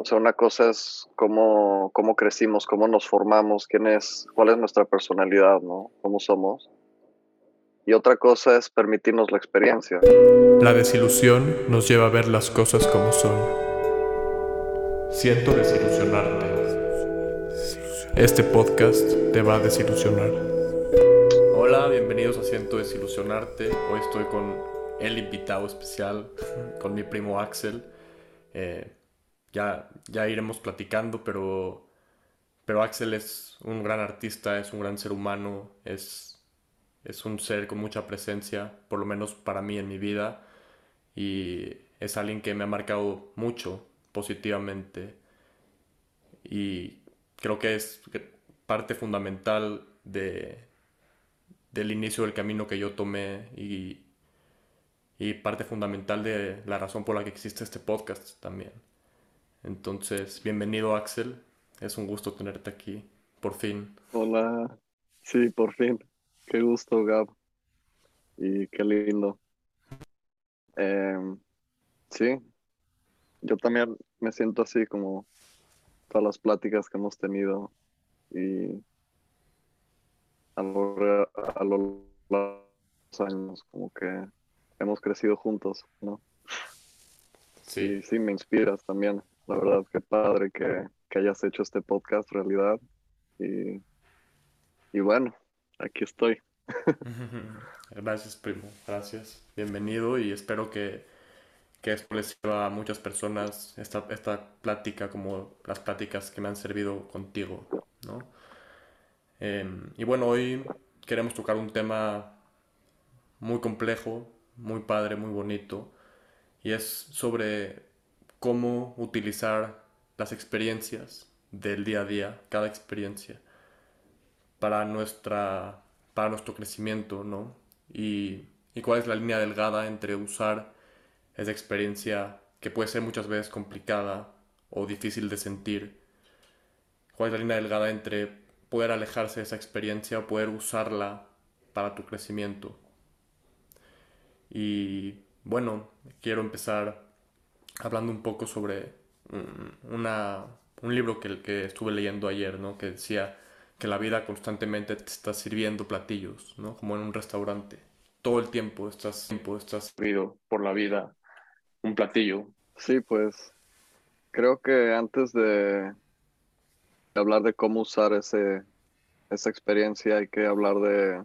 O sea, una cosa es cómo, cómo crecimos, cómo nos formamos, quién es, cuál es nuestra personalidad, ¿no? Cómo somos. Y otra cosa es permitirnos la experiencia. La desilusión nos lleva a ver las cosas como son. Siento desilusionarte. Este podcast te va a desilusionar. Hola, bienvenidos a Siento desilusionarte. Hoy estoy con el invitado especial, con mi primo Axel. Eh, ya, ya iremos platicando, pero, pero Axel es un gran artista, es un gran ser humano, es, es un ser con mucha presencia, por lo menos para mí en mi vida, y es alguien que me ha marcado mucho positivamente y creo que es parte fundamental de, del inicio del camino que yo tomé y, y parte fundamental de la razón por la que existe este podcast también. Entonces, bienvenido Axel, es un gusto tenerte aquí, por fin. Hola, sí, por fin. Qué gusto, Gab. Y qué lindo. Em, sí, yo también me siento así como todas las pláticas que hemos tenido y a lo, a lo largo de los años como que hemos crecido juntos, ¿no? Sí. sí, me inspiras también. La verdad, qué padre que, hayas hecho este podcast realidad. Y, y bueno, aquí estoy. Gracias, primo. Gracias. Bienvenido y espero que, que esto les sirva a muchas personas, esta, esta plática como las pláticas que me han servido contigo, ¿no? Em, y bueno, hoy queremos tocar un tema muy complejo, muy padre, muy bonito, y es sobre cómo utilizar las experiencias del día a día, cada experiencia, para, nuestra, para nuestro crecimiento, ¿no? Y, y cuál es la línea delgada entre usar esa experiencia que puede ser muchas veces complicada o difícil de sentir, cuál es la línea delgada entre poder alejarse de esa experiencia o poder usarla para tu crecimiento. Y bueno, quiero empezar hablando un poco sobre una, un libro que, que estuve leyendo ayer, ¿no? Que decía que la vida constantemente te está sirviendo platillos, ¿no? Como en un restaurante. Todo el tiempo estás, tiempo estás servido por la vida un platillo. Sí, pues creo que antes de hablar de cómo usar ese, esa experiencia hay que hablar de,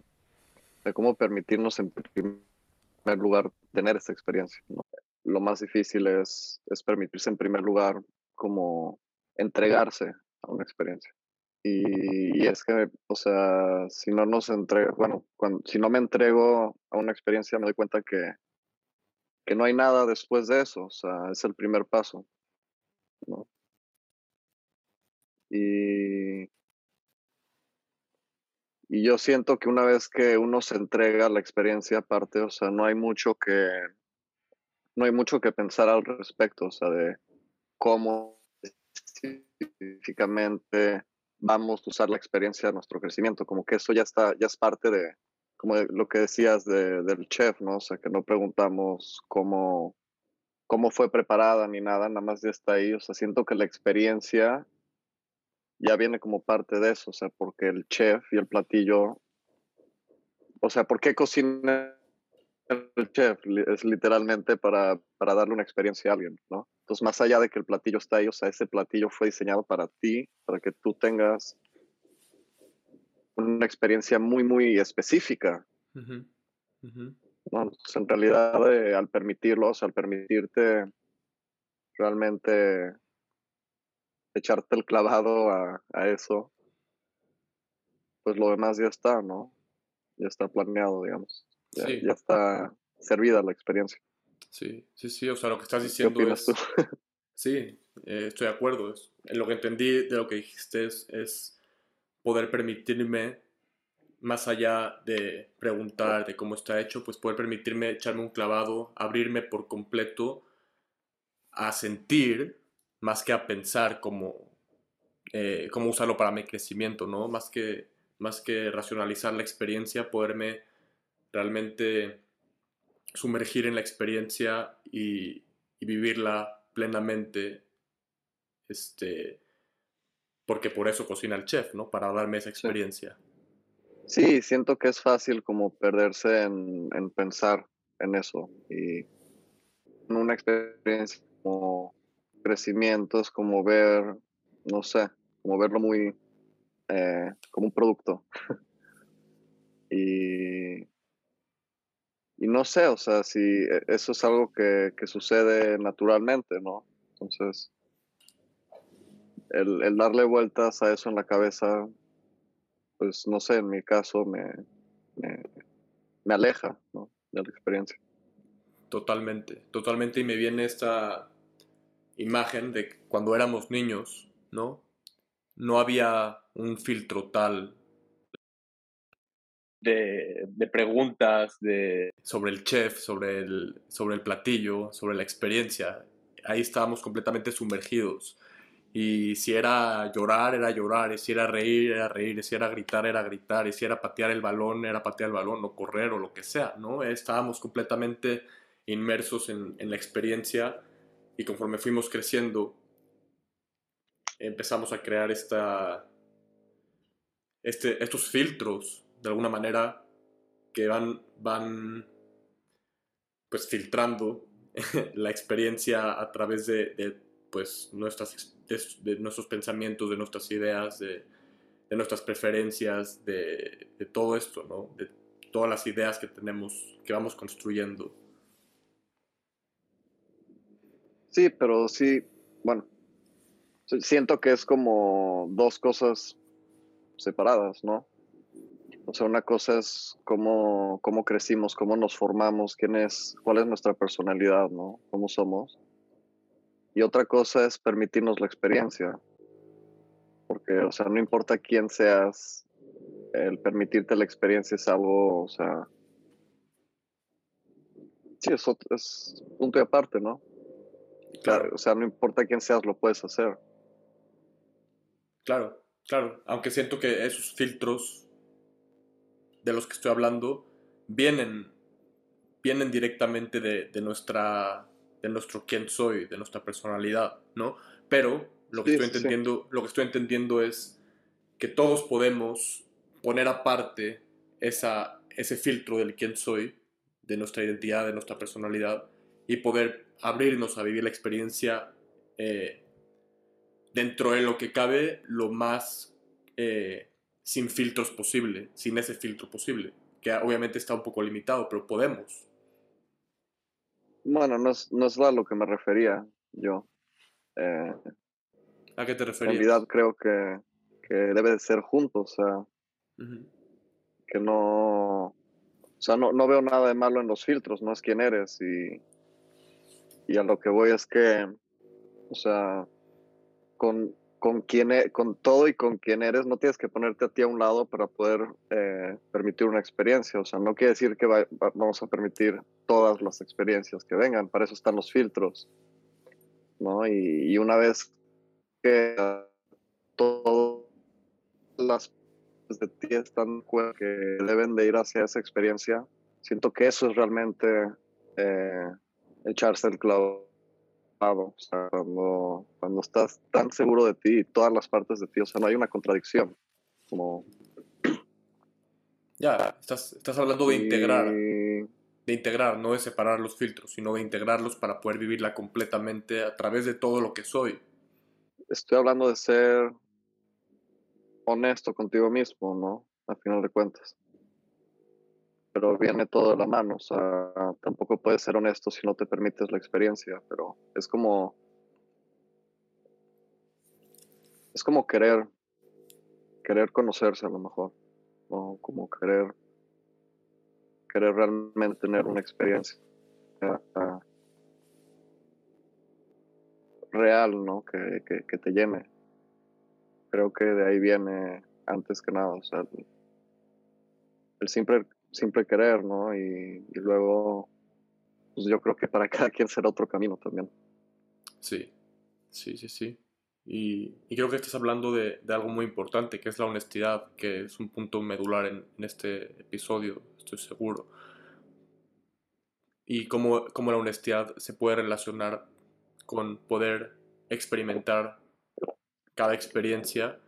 de cómo permitirnos en primer lugar tener esa experiencia. Lo más difícil es, es permitirse en primer lugar como entregarse a una experiencia. Y, es que, o sea, si no nos entrega, bueno, cuando, si no me entrego a una experiencia, me doy cuenta que, que no hay nada después de eso, o sea, es el primer paso, ¿no? Y, y yo siento que una vez que uno se entrega a la experiencia aparte, o sea, no hay mucho que, no hay mucho que pensar al respecto, o sea, de cómo específicamente vamos a usar la experiencia de nuestro crecimiento, como que eso ya está, ya es parte de, como lo que decías del chef, ¿no? O sea, que no preguntamos cómo, cómo fue preparada ni nada, nada más ya está ahí, o sea, siento que la experiencia ya viene como parte de eso, o sea, porque el chef y el platillo, o sea, ¿por qué cocina el chef es literalmente para, para, darle una experiencia a alguien, ¿no? Entonces, más allá de que el platillo está ahí, o sea, ese platillo fue diseñado para ti, para que tú tengas una experiencia muy, muy específica. en realidad, eh, al permitirlo, o sea, al permitirte realmente echarte el clavado a, a eso, pues lo demás ya está, ¿no? Ya está planeado, digamos. Ya, está servida la experiencia. Sí, sí, sí, o sea, lo que estás diciendo es... Sí, eh, estoy de acuerdo. En lo que entendí de lo que dijiste es, poder permitirme, más allá de preguntar de cómo está hecho, pues poder permitirme echarme un clavado, abrirme por completo a sentir más que a pensar cómo, eh, cómo usarlo para mi crecimiento, ¿no? Más que, más que racionalizar la experiencia, poderme realmente sumergir en la experiencia y, vivirla plenamente este, porque por eso cocina el chef, ¿no? Para darme esa experiencia. Sí, siento que es fácil como perderse en, en pensar en eso y en una experiencia como crecimiento es como ver, no sé, como verlo muy eh, como un producto. y, y no sé, o sea, si e, eso es algo que, que sucede naturalmente, ¿no? Entonces, el, el, darle vueltas a eso en la cabeza, pues no sé, en mi caso me, me, me aleja ¿no? de la experiencia. Totalmente, totalmente. Y me viene esta imagen de cuando éramos niños, ¿no? No había un filtro tal de, preguntas de, sobre el chef, sobre el, sobre el platillo, sobre la experiencia. Ahí estábamos completamente sumergidos. Y si era llorar, era llorar, si era reír, era reír, si era gritar, era gritar, si era patear el balón, era patear el balón, o correr, o lo que sea, ¿no? Estábamos completamente inmersos en, en la experiencia y conforme fuimos creciendo, empezamos a crear esta, este, estos filtros, de alguna manera, que van, van pues filtrando la experiencia a través de, pues, nuestras, de, nuestros pensamientos, de nuestras ideas, de, nuestras preferencias, de, todo esto, ¿no? De todas las ideas que tenemos, que vamos construyendo. Sí, pero sí, bueno, siento que es como dos cosas separadas, ¿no? O sea, una cosa es cómo, cómo crecimos, cómo nos formamos, quién es, cuál es nuestra personalidad, ¿no? Cómo somos. Y otra cosa es permitirnos la experiencia. Porque, o sea, no importa quién seas, el permitirte la experiencia es algo, o sea, sí, es, es punto y aparte, ¿no? Claro. O sea, no importa quién seas, lo puedes hacer. Claro, claro. Aunque siento que esos filtros de los que estoy hablando vienen, vienen directamente de, nuestra, de nuestro quién soy, de nuestra personalidad, ¿no? Pero lo que, estoy entendiendo, lo que estoy entendiendo es que todos podemos poner aparte esa, ese filtro del quién soy, de nuestra identidad, de nuestra personalidad, y poder abrirnos a vivir la experiencia eh, dentro de lo que cabe lo más eh, sin filtros posible, sin ese filtro posible, que obviamente está un poco limitado, pero podemos. Bueno, no es, no es a lo que me refería yo. Eh, ¿A qué te referías? En realidad creo que, que debe de ser juntos, o sea, que no, o sea, no, no veo nada de malo en los filtros, no es quién eres y y a lo que voy es que, o sea, con, con, quien, e, con todo y con quien eres, no tienes que ponerte a ti a un lado para poder eh, permitir una experiencia. O sea, no quiere decir que vamos a permitir todas las experiencias que vengan, para eso están los filtros. ¿no? Y, una vez que todas las de ti están que deben de ir hacia esa experiencia, siento que eso es realmente eh, echarse el clavo. O sea, cuando, cuando estás tan seguro de ti y todas las partes de ti, o sea, no hay una contradicción. Como... Ya, estás, estás hablando de integrar. De integrar, no de separar los filtros, sino de integrarlos para poder vivirla completamente a través de todo lo que soy. Estoy hablando de ser honesto contigo mismo, ¿no? A final de cuentas pero viene todo de la mano. O sea, tampoco puedes ser honesto si no te permites la experiencia, pero es como. Es como querer. Querer conocerse a lo mejor. O como querer. Querer realmente tener una experiencia. real, ¿no? Que, que, te llene. Creo que de ahí viene antes que nada. O sea, el simple siempre querer, ¿no? Y, luego, pues yo creo que para cada quien será otro camino también. Sí, sí, sí, sí. Y, creo que estás hablando de, algo muy importante, que es la honestidad, que es un punto medular en, este episodio, estoy seguro. Y cómo, cómo, la honestidad se puede relacionar con poder experimentar cada experiencia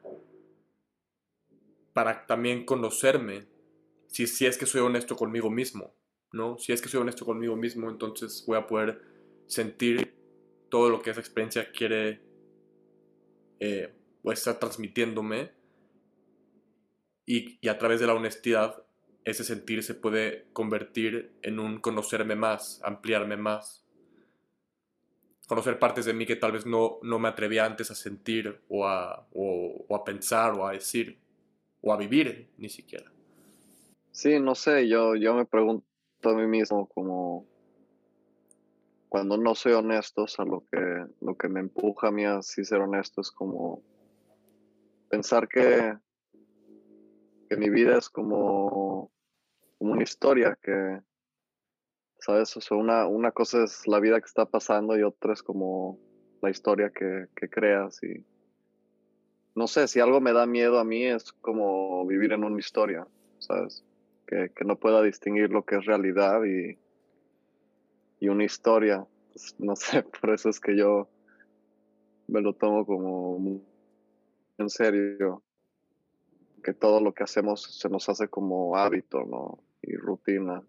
para también conocerme, si, si es que soy honesto conmigo mismo, ¿no? Si es que soy honesto conmigo mismo, entonces voy a poder sentir todo lo que esa experiencia quiere eh, o está transmitiéndome y, y a través de la honestidad ese sentir se puede convertir en un conocerme más, ampliarme más. Conocer partes de mí que tal vez no, no me atrevía antes a sentir o a, o, a pensar o a decir o a vivir ni siquiera. Sí, no sé, yo, yo me pregunto a mí mismo como cuando no soy honesto, o sea, lo que, lo que me empuja a mí a sí ser honesto es como pensar que, que mi vida es como como una historia que, ¿sabes? O sea, una, una cosa es la vida que está pasando y otra es como la historia que, que creas y no sé, si algo me da miedo a mí es como vivir en una historia, ¿sabes? Que, no pueda distinguir lo que es realidad y, y una historia. Pues, no sé, por eso es que yo me lo tomo como en serio, que todo lo que hacemos se nos hace como hábito, ¿no? y rutina.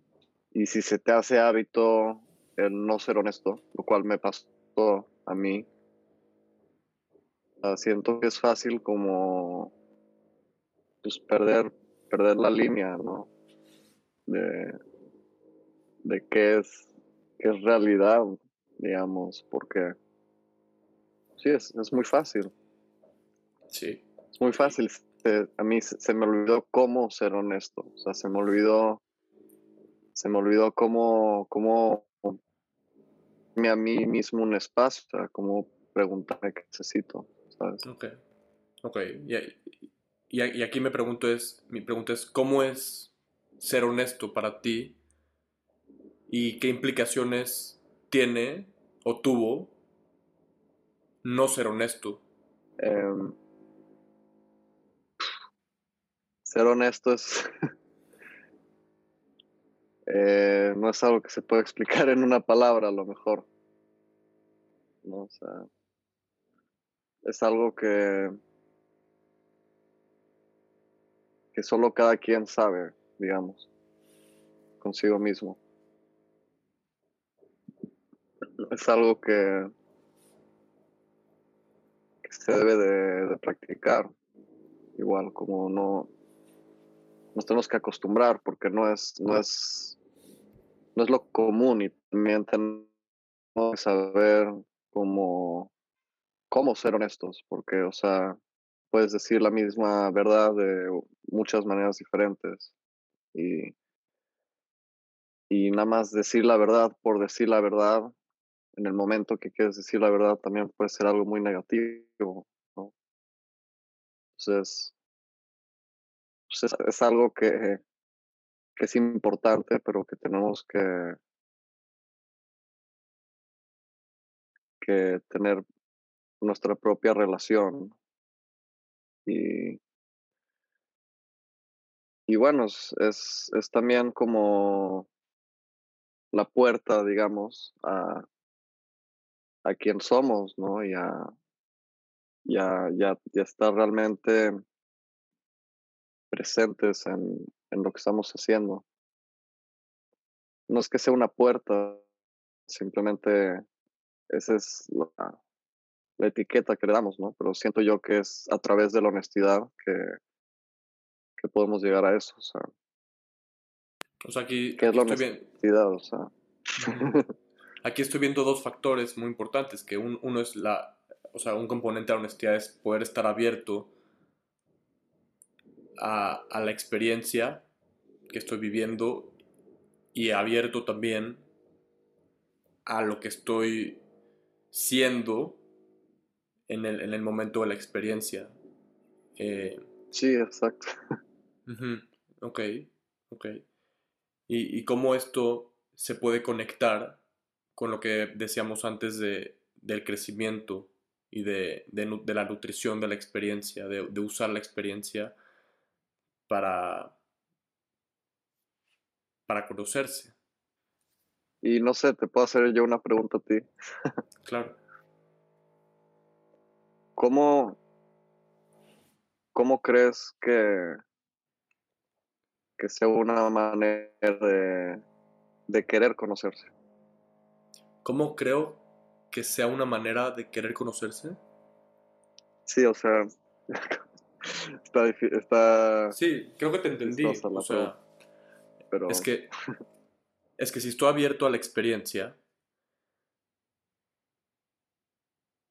Y si se te hace hábito el no ser honesto, lo cual me pasó a mí, ah, siento que es fácil como pues perder, perder la línea, ¿no? De, de qué es, qué es realidad, digamos, porque sí, es, es muy fácil. Sí. Es muy fácil a mí se, me olvidó cómo ser honesto. O sea, se me olvidó, se me olvidó cómo, cómo a mí mismo un espacio, o sea, cómo preguntarme qué necesito, ¿sabes? Ok, ok. Y, y, aquí me pregunto es, mi pregunta es, ¿cómo es ser honesto para ti? ¿Y qué implicaciones tiene o tuvo no ser honesto? Em, ser honesto es... Eh, no es algo que se puede explicar en una palabra a lo mejor. ¿no? O sea, es algo que, que solo cada quien sabe, digamos, consigo mismo. Es algo que, se debe de practicar, igual como no, nos tenemos que acostumbrar porque no es, no es, no es lo común y también tenemos que saber cómo, cómo ser honestos, porque, o sea, puedes decir la misma verdad de muchas maneras diferentes y, y nada más decir la verdad por decir la verdad en el momento que quieres decir la verdad también puede ser algo muy negativo, ¿no? Entonces, pues, es, algo que, que es importante, pero que tenemos que, que tener nuestra propia relación. Y, y bueno, es, es, también como la puerta, digamos, a, a quién somos, ¿no? Y a, ya, ya, ya está realmente presentes en, lo que estamos haciendo. No es que sea una puerta, simplemente esa es la, etiqueta que le damos, ¿no? Pero siento yo que es a través de la honestidad que, que podemos llegar a eso, o sea. O sea, aquí, es la honestidad, o sea. aquí estoy viendo dos factores muy importantes, que uno es la, o sea, un componente de la honestidad es poder estar abierto a, la experiencia que estoy viviendo y abierto también a lo que estoy siendo en el, en el momento de la experiencia. Eh, sí, exacto. Ok, ok. Y, y, cómo esto se puede conectar con lo que decíamos antes de, del crecimiento y de, de, la nutrición de la experiencia, de, de usar la experiencia para, para conocerse. Y no sé, te puedo hacer yo una pregunta a ti. claro. ¿Cómo, ¿cómo crees que, que sea una manera de, de querer conocerse? ¿Cómo creo que sea una manera de querer conocerse? Sí, o sea, está, está... Sí, creo que te entendí. O sea, pero... es que es que si estoy abierto a la experiencia,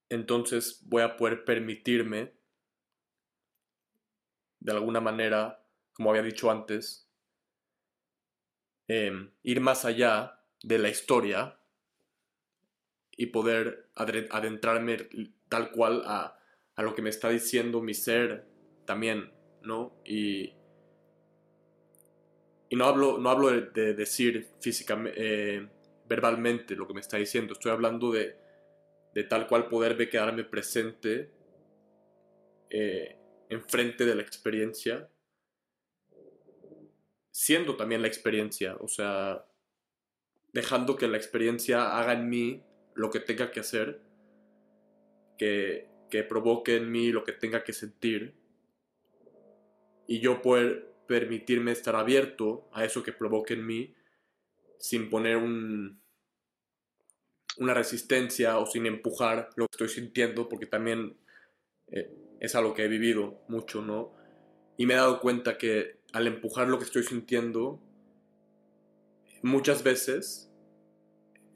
entonces voy a poder permitirme, de alguna manera, como había dicho antes, em, ir más allá de la historia y poder adentrarme tal cual a, a lo que me está diciendo mi ser también, ¿no? Y, y no hablo, no hablo de, decir físicamente, eh, verbalmente lo que me está diciendo, estoy hablando de, de tal cual poderme quedarme presente eh, enfrente de la experiencia, siendo también la experiencia, o sea, dejando que la experiencia haga en mí lo que tenga que hacer, que, que provoque en mí lo que tenga que sentir, y yo poder permitirme estar abierto a eso que provoque en mí sin poner un, una resistencia o sin empujar lo que estoy sintiendo, porque también eh, es algo que he vivido mucho, ¿no? Y me he dado cuenta que al empujar lo que estoy sintiendo, muchas veces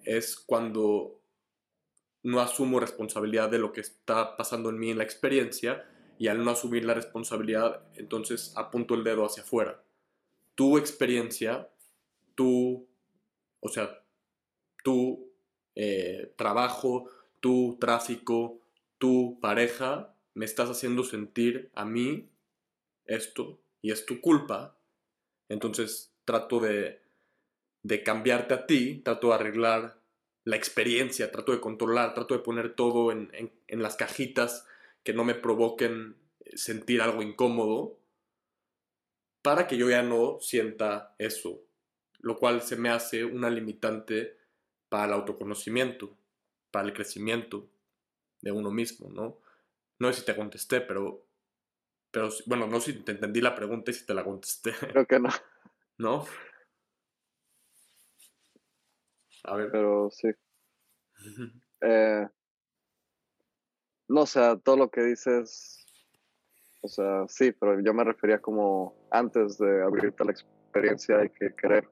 es cuando no asumo responsabilidad de lo que está pasando en mí en la experiencia y al no asumir la responsabilidad, entonces apunto el dedo hacia afuera. Tu experiencia, tu, o sea, tu eh, trabajo, tu tráfico, tu pareja, me estás haciendo sentir a mí esto y es tu culpa. Entonces trato de, de cambiarte a ti, trato de arreglar la experiencia, trato de controlar, trato de poner todo en, en las cajitas que no me provoquen eh, sentir algo incómodo para que yo ya no sienta eso, lo cual se me hace una limitante para el autoconocimiento, para el crecimiento de uno mismo, ¿no? No sé si te contesté, pero, pero bueno, no sé si te entendí la pregunta y si te la contesté. Creo que no. ¿No? A ver. Pero sí. eh, no, o sea, todo lo que dices, o sea, sí, pero yo me refería como antes de abrirte la experiencia hay que querer.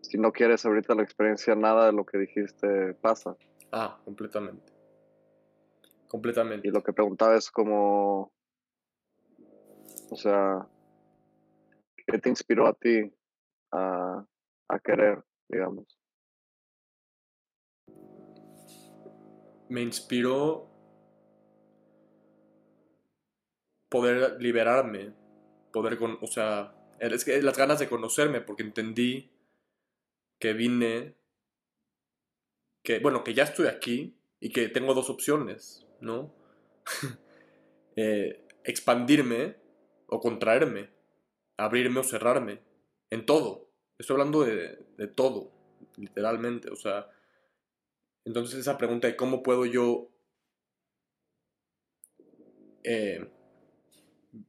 Si no quieres abrirte la experiencia, nada de lo que dijiste pasa. Ah, completamente. Completamente. Y lo que preguntaba es como, o sea, ¿qué te inspiró a ti a, a querer, digamos? Me inspiró poder liberarme, poder, con, o sea, es que las ganas de conocerme, porque entendí que vine, que, bueno, que ya estoy aquí y que tengo dos opciones, ¿no? Eh, expandirme o contraerme, abrirme o cerrarme, en todo. Estoy hablando de, de todo, literalmente, o sea, entonces esa pregunta de cómo puedo yo eh,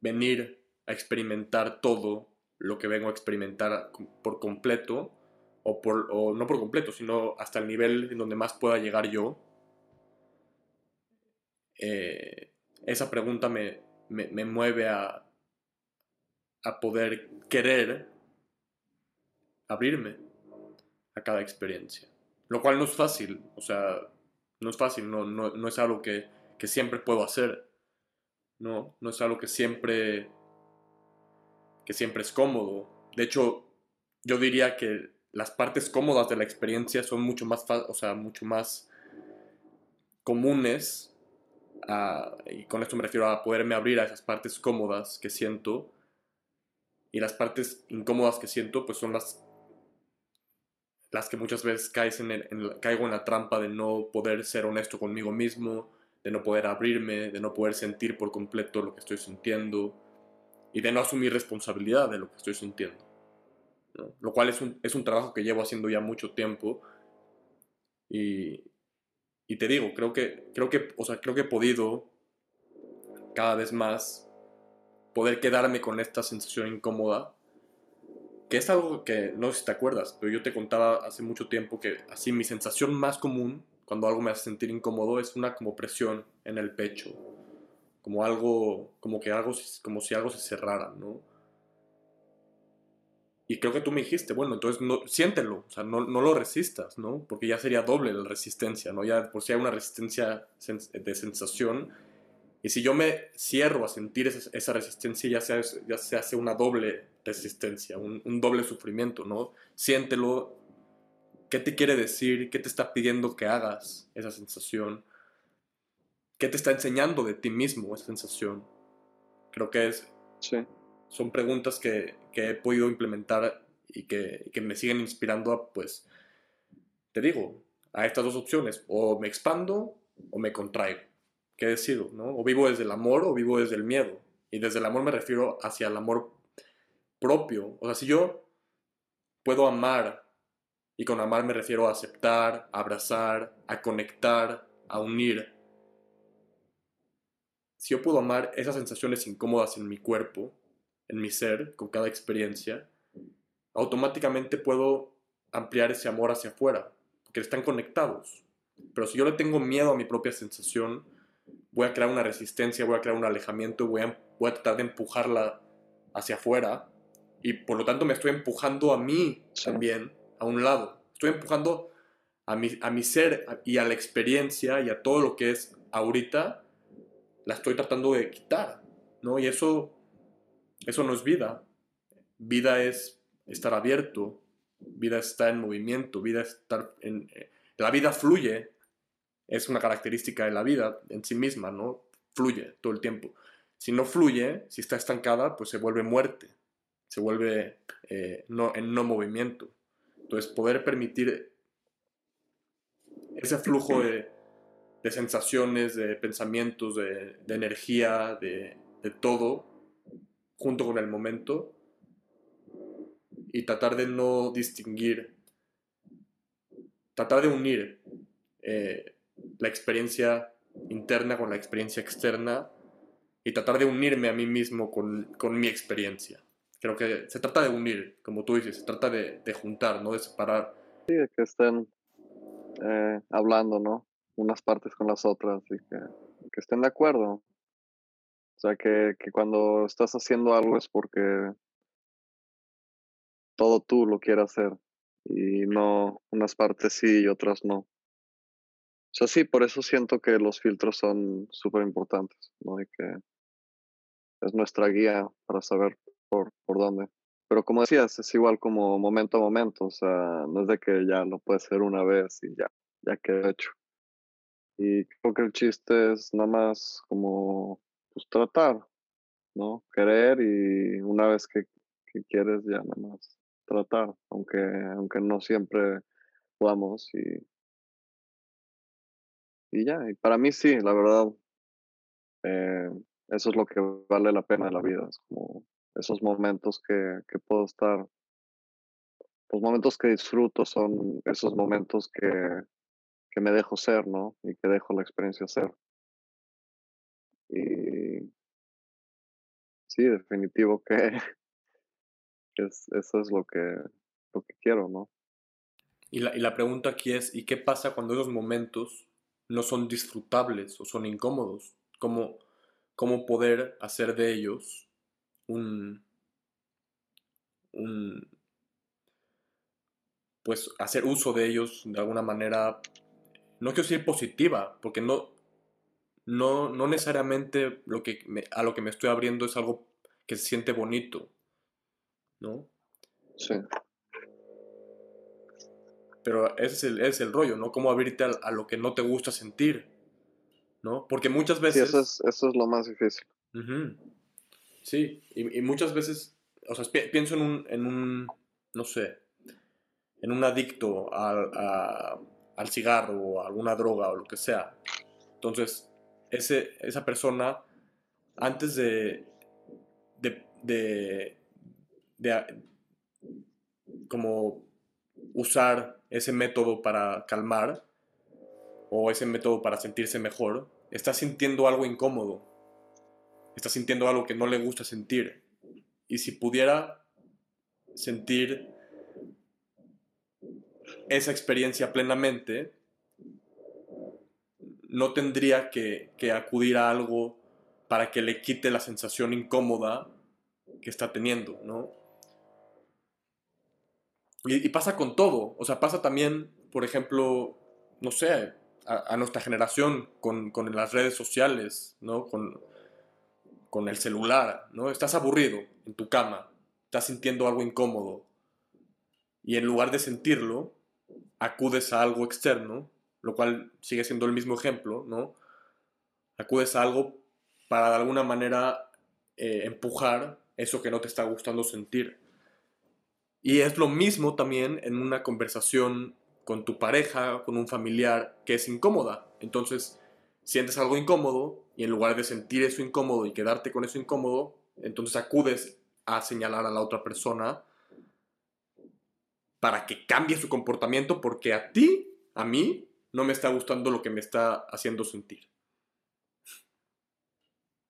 venir a experimentar todo lo que vengo a experimentar por completo, o, por, o no por completo, sino hasta el nivel en donde más pueda llegar yo, eh, esa pregunta me, me, me mueve a, a poder querer abrirme a cada experiencia. Lo cual no es fácil, o sea, no es fácil, no, no, no es algo que, que siempre puedo hacer. No, no es algo que siempre que siempre es cómodo. De hecho, yo diría que las partes cómodas de la experiencia son mucho más, o sea, mucho más comunes y con esto me refiero a poderme abrir a esas partes cómodas que siento y las partes incómodas que siento pues son las las que muchas veces caes en caigo en la trampa de no poder ser honesto conmigo mismo, de no poder abrirme, de no poder sentir por completo lo que estoy sintiendo y de no asumir responsabilidad de lo que estoy sintiendo. Lo cual es un, es un, trabajo que llevo haciendo ya mucho tiempo y, y te digo, creo que, creo, que, o sea, creo que he podido cada vez más poder quedarme con esta sensación incómoda, que es algo que no sé si te acuerdas, pero yo te contaba hace mucho tiempo que así mi sensación más común cuando algo me hace sentir incómodo es una como presión en el pecho, como algo, como que algo, como si algo se cerrara, ¿no? Y creo que tú me dijiste, bueno, entonces no, siéntelo, o sea, no, no, lo resistas, ¿no? Porque ya sería doble la resistencia, ¿no? Ya por si hay una resistencia de sensación, y si yo me cierro a sentir esa, resistencia, ya se, ya se hace una doble resistencia, un, un, doble sufrimiento, ¿no? Siéntelo, ¿qué te quiere decir? ¿Qué te está pidiendo que hagas esa sensación? ¿Qué te está enseñando de ti mismo esa sensación? Creo que es... Sí son preguntas que, he podido implementar y que, me siguen inspirando a, pues, te digo, a estas dos opciones, o me expando o me contraigo. ¿Qué decido? ¿no? O vivo desde el amor o vivo desde el miedo. Y desde el amor me refiero hacia el amor propio. O sea, si yo puedo amar, y con amar me refiero a aceptar, a abrazar, a conectar, a unir. Si yo puedo amar esas sensaciones incómodas en mi cuerpo, en mi ser con cada experiencia, automáticamente puedo ampliar ese amor hacia afuera, porque están conectados. Pero si yo le tengo miedo a mi propia sensación, voy a crear una resistencia, voy a crear un alejamiento, voy a, voy a tratar de empujarla hacia afuera y por lo tanto me estoy empujando a mí también a un lado. Estoy empujando a mi, a mi ser y a la experiencia y a todo lo que es ahorita, la estoy tratando de quitar, ¿no? Y eso eso no es vida. Vida es estar abierto, vida está en movimiento, vida estar en... Eh, la vida fluye, es una característica de la vida en sí misma, ¿no? Fluye todo el tiempo. Si no fluye, si está estancada, pues se vuelve muerte, se vuelve eh, no, en no movimiento. Entonces, poder permitir ese flujo de, sensaciones, de pensamientos, de, energía, de, todo, junto con el momento y tratar de no distinguir, tratar de unir eh, la experiencia interna con la experiencia externa y tratar de unirme a mí mismo con, mi experiencia. Creo que se trata de unir, como tú dices, se trata de, juntar, no de separar. Sí, de que estén eh, hablando, ¿no? Unas partes con las otras y que, que estén de acuerdo. O sea, que, que cuando estás haciendo algo es porque todo tú lo quieres hacer y no unas partes sí y otras no. O sea, sí, por eso siento que los filtros son súper importantes, ¿no? Y que es nuestra guía para saber por, por dónde. Pero como decías, es igual como momento a momento, o sea, no es de que ya lo puedes hacer una vez y ya, ya quedó hecho. Y creo que el chiste es nada más como pues tratar, ¿no? Querer y una vez que, quieres ya nada más tratar, aunque, aunque no siempre podamos y, y ya, y para mí sí, la verdad, eh, eso es lo que vale la pena en la vida, es como esos momentos que, que puedo estar, los momentos que disfruto son esos momentos que, que me dejo ser, ¿no? Y que dejo la experiencia ser. Y sí, definitivo que es, eso es lo que, lo que quiero, ¿no? Y la, y la pregunta aquí es, ¿y qué pasa cuando esos momentos no son disfrutables o son incómodos? ¿Cómo, cómo poder hacer de ellos un, un, pues hacer uso de ellos de alguna manera, no quiero decir positiva, porque no, no, no necesariamente lo que a lo que me estoy abriendo es algo que se siente bonito, ¿no? Sí. Pero ese es el, es el rollo, ¿no? Cómo abrirte a, lo que no te gusta sentir, ¿no? Porque muchas veces... Sí, eso es, eso es lo más difícil. Sí, y, muchas veces, o sea, pienso en un, en un, no sé, en un adicto al, al cigarro o a alguna droga o lo que sea. Entonces, ese, esa persona, antes de, de, de, de, como usar ese método para calmar o ese método para sentirse mejor, está sintiendo algo incómodo. está sintiendo algo que no le gusta sentir. Y si pudiera sentir esa experiencia plenamente, no tendría que, acudir a algo para que le quite la sensación incómoda que está teniendo, ¿no? Y, pasa con todo, o sea, pasa también, por ejemplo, no sé, a, nuestra generación con, las redes sociales, ¿no? Con, con el celular, ¿no? Estás aburrido en tu cama, estás sintiendo algo incómodo y en lugar de sentirlo, acudes a algo externo, lo cual sigue siendo el mismo ejemplo, ¿no? Acudes a algo para de alguna manera eh, empujar eso que no te está gustando sentir. Y es lo mismo también en una conversación con tu pareja, con un familiar, que es incómoda. Entonces, sientes algo incómodo y en lugar de sentir eso incómodo y quedarte con eso incómodo, entonces acudes a señalar a la otra persona para que cambie su comportamiento porque a ti, a mí, no me está gustando lo que me está haciendo sentir.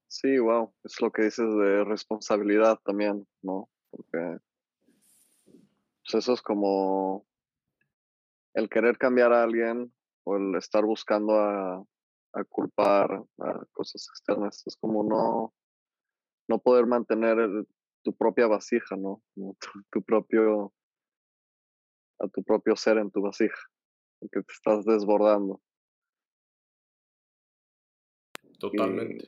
Sí, wow, es lo que dices de responsabilidad también, ¿no? Porque pues eso es como el querer cambiar a alguien o el estar buscando a, culpar a cosas externas, es como no, no poder mantener tu propia vasija, ¿no? tu propio a tu propio ser en tu vasija, porque te estás desbordando. Totalmente.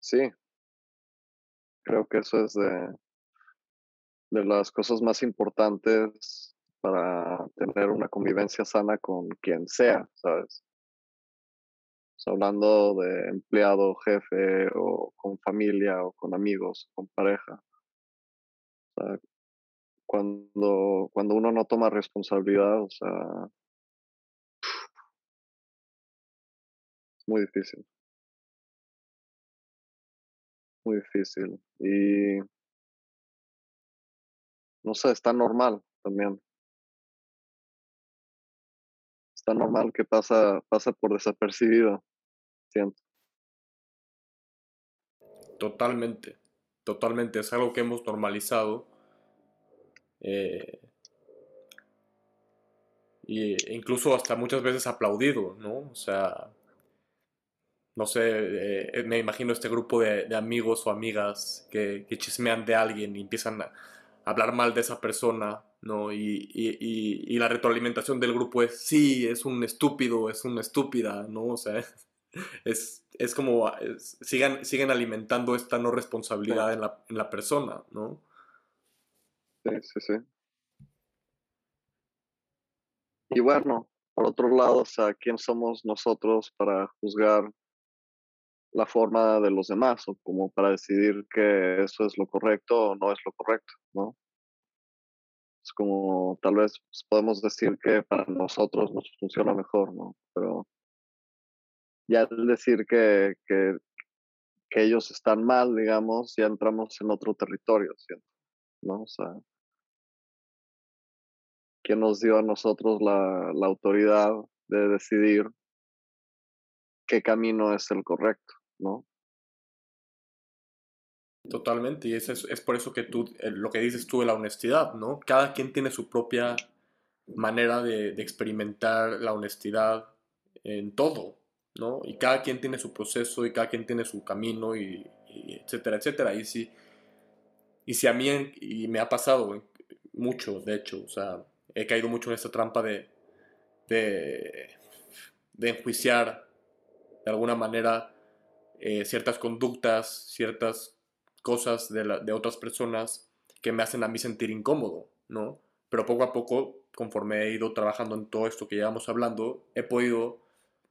sí, creo que eso es de, de las cosas más importantes para tener una convivencia sana con quien sea, ¿sabes? hablando de empleado, jefe, o con familia, o con amigos, con pareja. O sea, cuando, cuando uno no toma responsabilidad, o sea, es muy difícil. Muy difícil. Y no sé, está normal también. Está normal que pasa, pasa por desapercibido, siento. Totalmente, totalmente. Es algo que hemos normalizado eh, y incluso hasta muchas veces aplaudido, ¿no? O sea, no sé, eh, me imagino este grupo de, amigos o amigas que, chismean de alguien y empiezan a hablar mal de esa persona, ¿no? Y, la retroalimentación del grupo es, sí, es un estúpido, es una estúpida, ¿no? O sea, es, es como, sigan, siguen alimentando esta no responsabilidad en la, en la persona, ¿no? Sí, sí, sí. Y bueno, por otro lado, o sea, ¿quién somos nosotros para juzgar la forma de los demás o como para decidir que eso es lo correcto o no es lo correcto, ¿no? Es como tal vez pues, podemos decir que para nosotros nos funciona mejor, ¿no? Pero ya al decir que, que, ellos están mal, digamos, ya entramos en otro territorio, ¿cierto? ¿no? O sea, que nos dio a nosotros la, autoridad de decidir qué camino es el correcto, ¿no? Totalmente, y es, es por eso que tú, eh, lo que dices tú de la honestidad, ¿no? Cada quien tiene su propia manera de, experimentar la honestidad en todo, ¿no? Y cada quien tiene su proceso y cada quien tiene su camino y, etcétera, etcétera. Y si, y si a mí, y me ha pasado mucho, de hecho, o sea, he caído mucho en esta trampa de, de, enjuiciar de alguna manera eh, ciertas conductas, ciertas cosas de, de, otras personas que me hacen a mí sentir incómodo, ¿no? Pero poco a poco, conforme he ido trabajando en todo esto que llevamos hablando, he podido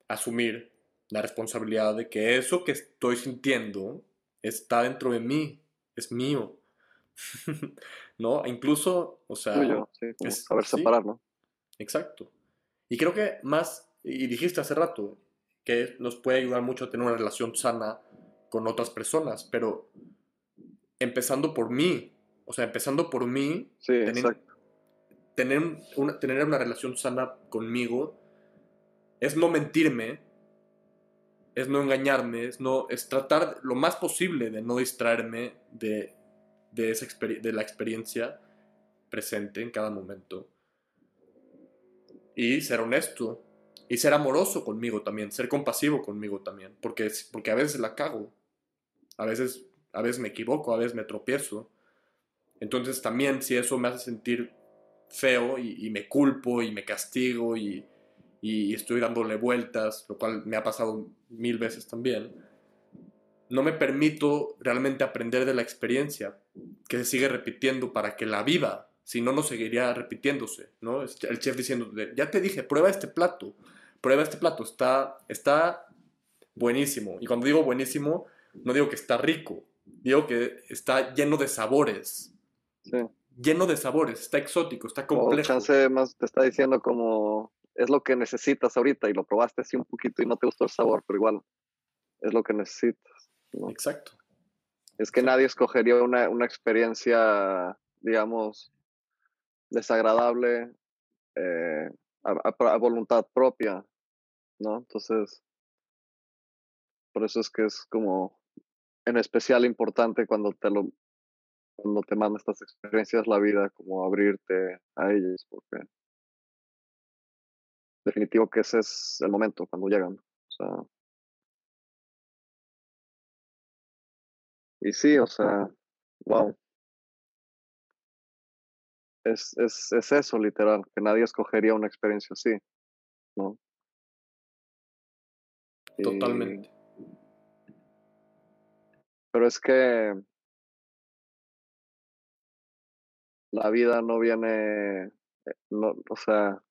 asumir la responsabilidad de que eso que estoy sintiendo está dentro de mí, es mío. ¿no? Incluso, o sea... es, saber separarlo. Exacto. Y creo que más, y dijiste hace rato, que nos puede ayudar mucho a tener una relación sana con otras personas, pero empezando por mí, o sea, empezando por mí, tener, tener, una, tener una relación sana conmigo es no mentirme, es no engañarme, es, no, es tratar lo más posible de no distraerme de, de, esa de la experiencia presente en cada momento. Y ser honesto. Y ser amoroso conmigo también, ser compasivo conmigo también, porque, porque a veces la cago, a veces, a veces me equivoco, a veces me tropiezo. Entonces también si eso me hace sentir feo y, me culpo y me castigo y, y, estoy dándole vueltas, lo cual me ha pasado mil veces también, no me permito realmente aprender de la experiencia que se sigue repitiendo para que la viva, si no, no seguiría repitiéndose, ¿no? El chef diciendo, ya te dije, prueba este plato, prueba este plato, está, está buenísimo. Y cuando digo buenísimo, no digo que está rico, digo que está lleno de sabores. Lleno de sabores, está exótico, está complejo. O chance más te está diciendo como es lo que necesitas ahorita y lo probaste así un poquito y no te gustó el sabor, pero igual es lo que necesitas. Exacto. Es que nadie escogería una, una, experiencia, digamos, desagradable eh, a, voluntad propia, ¿no? Entonces, por eso es que es como en especial importante cuando te lo cuando te manda estas experiencias la vida, como abrirte a ellas, porque definitivo que ese es el momento cuando llegan. O sea, y sí, o sea, wow. Es, es, es eso, literal, que nadie escogería una experiencia así, ¿no? Totalmente. Pero es que la vida no viene, eh, no, o sea,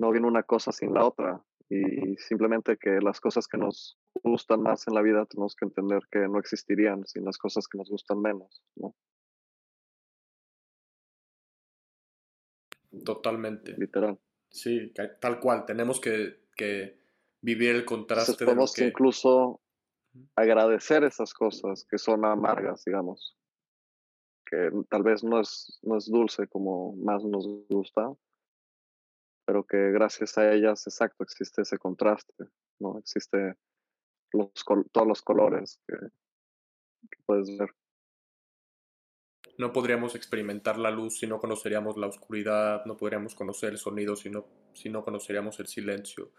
no viene una cosa sin la otra. Y simplemente que las cosas que nos gustan más en la vida tenemos que entender que no existirían sin las cosas que nos gustan menos, ¿no? Totalmente. Literal. Sí, tal cual. Tenemos que, que vivir el contraste. Entonces, podemos incluso agradecer esas cosas que son amargas, digamos. Que tal vez no es, no es dulce como más nos gusta, pero que gracias a ellas, exacto, existe ese contraste, ¿no? Existe los, todos los colores que, que puedes ver. No podríamos experimentar la luz si no conoceríamos la oscuridad, no podríamos conocer el sonido si no, si no conoceríamos el silencio,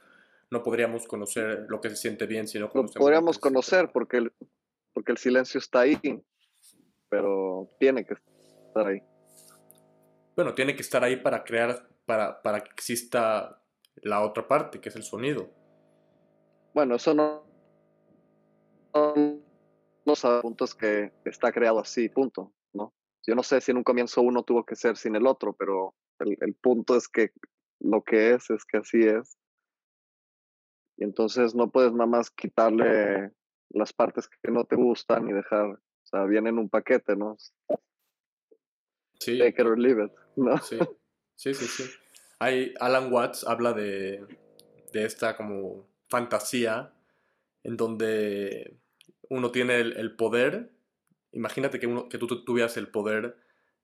no podríamos conocer lo que se siente bien si no conocemos. Lo podríamos conocer porque el, porque el silencio está ahí, pero tiene que estar ahí. Bueno, tiene que estar ahí para crear, para, para que exista la otra parte, que es el sonido. Bueno, eso no, no, no sabe puntos que está creado así, punto. Yo no sé si en un comienzo uno tuvo que ser sin el otro, pero el, punto es que lo que es es que así es. Y entonces no puedes nada más quitarle las partes que no te gustan y dejar, o sea, viene en un paquete, ¿no? Sí. Take it or leave it, ¿no? Sí, sí, sí. sí. Hay, Alan Watts habla de, de esta como fantasía en donde uno tiene el, el poder Imagínate que, uno, que tú tuvieras el poder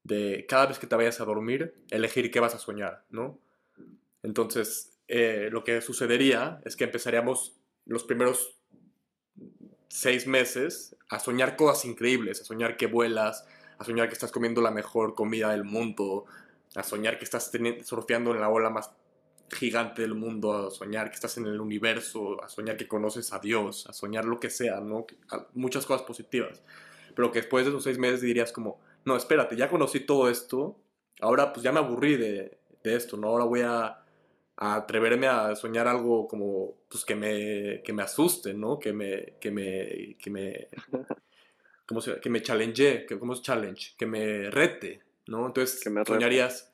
de cada vez que te vayas a dormir, elegir qué vas a soñar, ¿no? Entonces, eh, lo que sucedería es que empezaríamos los primeros seis meses a soñar cosas increíbles, a soñar que vuelas, a soñar que estás comiendo la mejor comida del mundo, a soñar que estás surfeando en la ola más gigante del mundo, a soñar que estás en el universo, a soñar que conoces a Dios, a soñar lo que sea, ¿no? Muchas cosas positivas pero que después de esos seis meses dirías como, no, espérate, ya conocí todo esto, ahora pues ya me aburrí de, de esto, ¿no? Ahora voy a, a, atreverme a soñar algo como, pues que me, que me asuste, ¿no? Que me, que me, que me, ¿cómo se, que me challenge, que, ¿cómo es challenge? Que me rete, ¿no? Entonces soñarías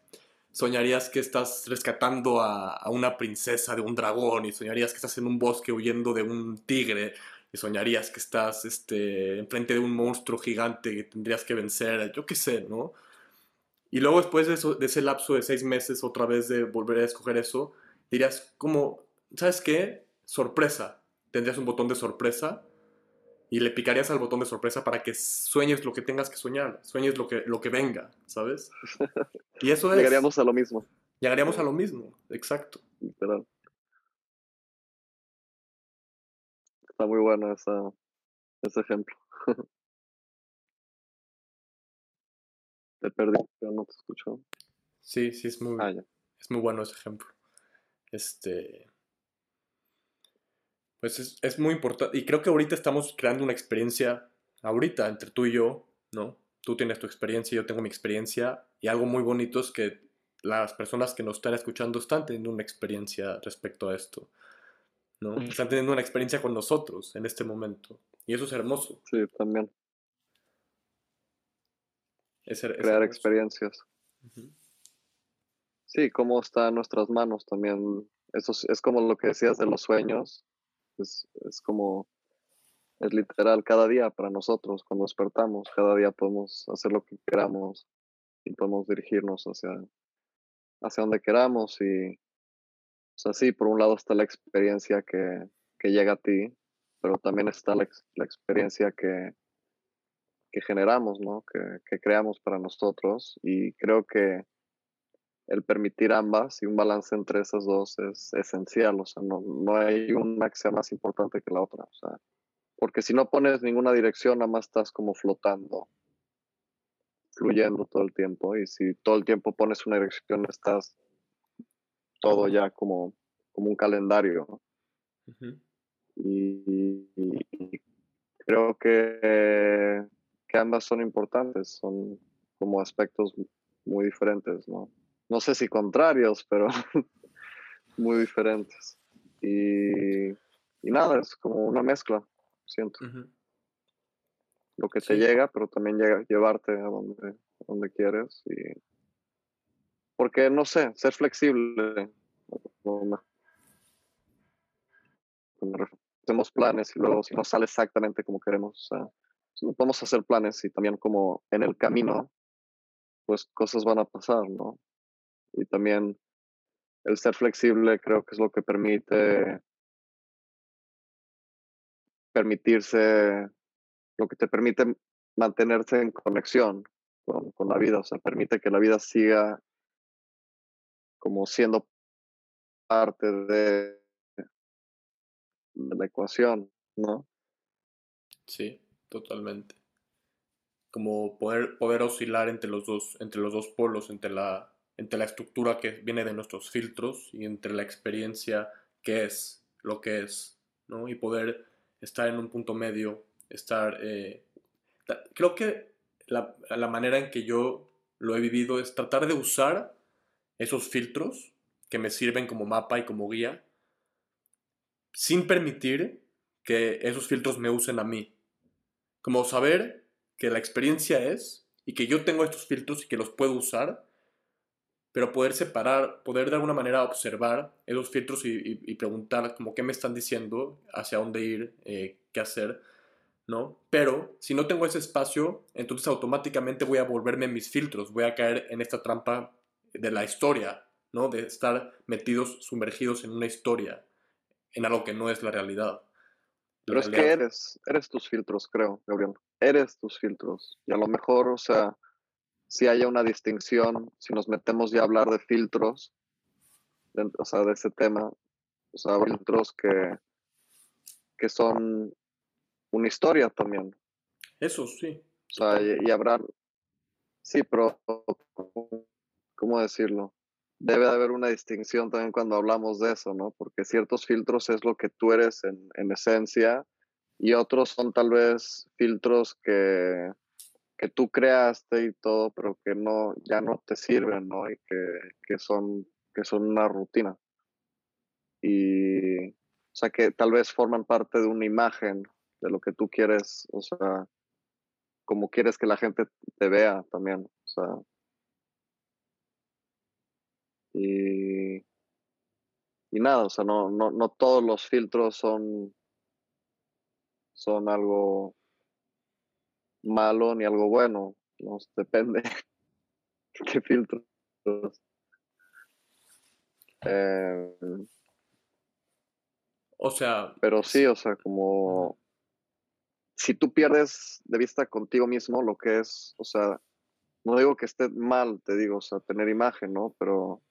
soñarías que estás rescatando a, a, una princesa de un dragón y soñarías que estás en un bosque huyendo de un tigre y soñarías que estás este, enfrente de un monstruo gigante que tendrías que vencer, yo qué sé, ¿no? Y luego después de, eso, de ese lapso de seis meses, otra vez de volver a escoger eso, dirías como, ¿sabes qué? Sorpresa. Tendrías un botón de sorpresa y le picarías al botón de sorpresa para que sueñes lo que tengas que soñar, sueñes lo que, lo que venga, ¿sabes? Y eso es... Llegaríamos a lo mismo. Llegaríamos a lo mismo, exacto. Literal. Está muy bueno esa, ese ejemplo. te perdí, pero no te escucho. Sí, sí, es muy, Ah, es muy bueno ese ejemplo. Este. Pues es, es muy importante. Y creo que ahorita estamos creando una experiencia, ahorita, entre tú y yo, ¿no? Tú tienes tu experiencia, yo tengo mi experiencia. Y algo muy bonito es que las personas que nos están escuchando están teniendo una experiencia respecto a esto. ¿No? Están teniendo una experiencia con nosotros en este momento. Y eso es hermoso. Sí, también. Es, her- es Crear hermoso. experiencias. Sí, cómo está en nuestras manos también. Eso es, es como lo que decías de los sueños. Es, es como, es literal cada día para nosotros. Cuando despertamos, cada día podemos hacer lo que queramos y podemos dirigirnos hacia, hacia donde queramos. Y, sea, sí, por un lado está la experiencia que, que llega a ti, pero también está la, la experiencia que, que generamos, ¿no? Que, que creamos para nosotros. Y creo que el permitir ambas y un balance entre esas dos es esencial. O sea, no, no hay una que sea más importante que la otra. O sea, porque si no pones ninguna dirección, nada más estás como flotando, fluyendo todo el tiempo. Y si todo el tiempo pones una dirección, estás todo ya como, como un calendario. Y, y creo que, que ambas son importantes, son como aspectos muy diferentes, ¿no? No sé si contrarios, pero muy diferentes. Y, y nada, es como una mezcla, siento. Lo que te Sí. llega, pero también llega, llevarte a donde, a donde quieres. Y, porque, no sé, ser flexible. Hacemos planes y luego si no sale exactamente como queremos, sea, no podemos hacer planes y también como en el camino, pues cosas van a pasar, ¿no? Y también el ser flexible creo que es lo que permite permitirse, lo que te permite mantenerse en conexión con, con la vida, o sea, permite que la vida siga como siendo parte de, la ecuación, ¿no? Sí, totalmente. Como poder, poder oscilar entre los dos, entre los dos polos, entre la, entre la estructura que viene de nuestros filtros y entre la experiencia que es lo que es, ¿no? Y poder estar en un punto medio, estar... eh, creo que la, la manera en que yo lo he vivido es tratar de usar esos filtros que me sirven como mapa y como guía, sin permitir que esos filtros me usen a mí. Como saber que la experiencia es y que yo tengo estos filtros y que los puedo usar, pero poder separar, poder de alguna manera observar esos filtros y, preguntar como qué me están diciendo, hacia dónde ir, eh, qué hacer, ¿no? Pero si no tengo ese espacio, entonces automáticamente voy a volverme mis filtros, voy a caer en esta trampa de la historia, ¿no? De estar metidos, sumergidos en una historia, en algo que no es la realidad. La Pero es que eres, eres tus filtros, creo, Gabriel. Eres tus filtros. Y a lo mejor, o sea, si haya una distinción, si nos metemos ya a hablar de filtros, de- o sea, de ese tema, o sea, filtros que, que son una historia también. Eso sí. O sea, y, y habrá, sí, pero, ¿cómo decirlo? Debe de haber una distinción también cuando hablamos de eso, ¿no? Porque ciertos filtros es lo que tú eres en, en esencia y otros son tal vez filtros que, que tú creaste y todo, pero que no, ya no te sirven, ¿no? Y que, que son, que son una rutina. Y, o sea, que tal vez forman parte de una imagen de lo que tú quieres, o sea, como quieres que la gente te vea también, o sea. Y, y nada, o sea, no, no, no todos los filtros son, son algo malo ni algo bueno, ¿no? depende qué filtros. Eh, O sea, pero sí, o sea, como si tú pierdes de vista contigo mismo lo que es, o sea, no digo que esté mal, te digo, o sea, tener imagen, ¿no? Pero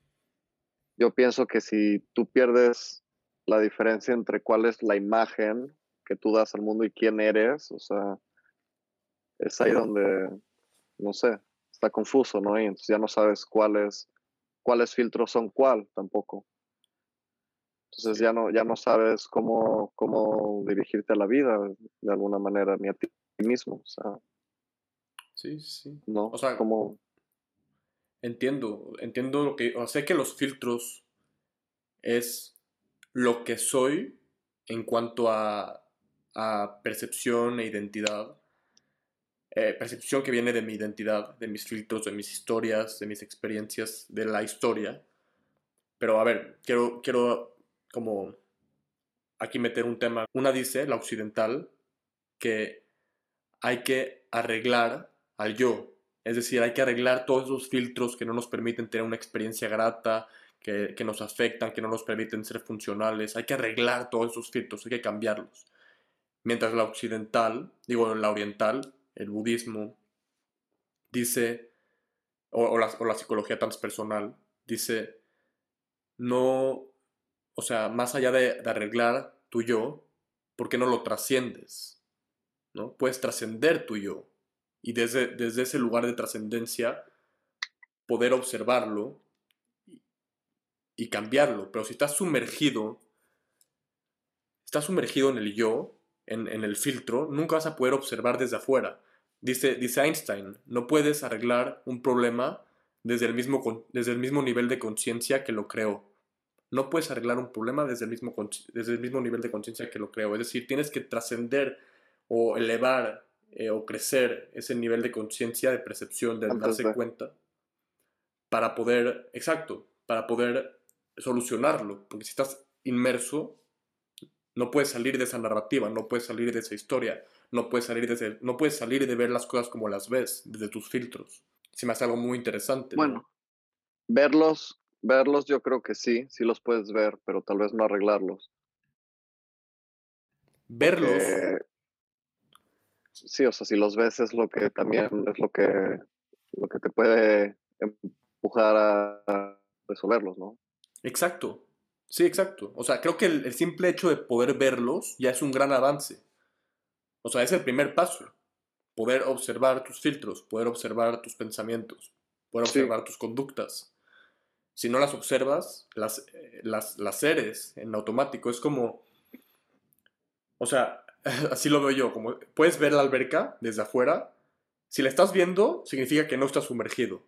yo pienso que si tú pierdes la diferencia entre cuál es la imagen que tú das al mundo y quién eres, o sea, es ahí donde, no sé, está confuso, ¿no? Y entonces ya no sabes cuáles, cuáles filtros son cuál tampoco. Entonces ya no, ya no sabes cómo, cómo dirigirte a la vida de alguna manera, ni a ti mismo. O sea, sí, sí. No, o sea, como... Entiendo, entiendo lo que... Sé que los filtros es lo que soy en cuanto a, a percepción e identidad. Eh, percepción que viene de mi identidad, de mis filtros, de mis historias, de mis experiencias, de la historia. Pero a ver, quiero, quiero como aquí meter un tema. Una dice, la occidental, que hay que arreglar al yo. Es decir, hay que arreglar todos esos filtros que no nos permiten tener una experiencia grata, que, que, nos afectan, que no nos permiten ser funcionales. Hay que arreglar todos esos filtros, hay que cambiarlos. Mientras la occidental, digo la oriental, el budismo, dice, o, la, o la psicología transpersonal, dice, no o sea, más allá de, arreglar tu yo, ¿por qué no lo trasciendes? ¿No? Puedes trascender tu yo y desde, desde ese lugar de trascendencia poder observarlo y, cambiarlo. Pero si estás sumergido, estás sumergido en el yo, en, el filtro, nunca vas a poder observar desde afuera. Dice, dice Einstein, no puedes arreglar un problema desde el mismo, desde el mismo nivel de conciencia que lo creó no puedes arreglar un problema desde el mismo, desde el mismo nivel de conciencia que lo creo. Es decir, tienes que trascender o elevar eh, o crecer ese nivel de conciencia, de percepción, de darse cuenta, para poder, exacto, para poder solucionarlo. Porque si estás inmerso, no puedes salir de esa narrativa, no puedes salir de esa historia, no puedes salir de, no puedes salir de ver las cosas como las ves, desde tus filtros. Se me hace algo muy interesante. Bueno, verlos Verlos yo creo que sí, sí los puedes ver, pero tal vez no arreglarlos. Verlos. Sí, o sea, si los ves es lo que también es lo que, lo que te puede empujar a resolverlos, ¿no? Exacto. Sí, exacto. O sea, creo que el, simple hecho de poder verlos ya es un gran avance. O sea, es el primer paso. Poder observar tus filtros, poder observar tus pensamientos, poder observar tus conductas si no las observas, las, eh, las, las eres en automático. Es como, o sea, así lo veo yo, como puedes ver la alberca desde afuera. Si la estás viendo, significa que no estás sumergido.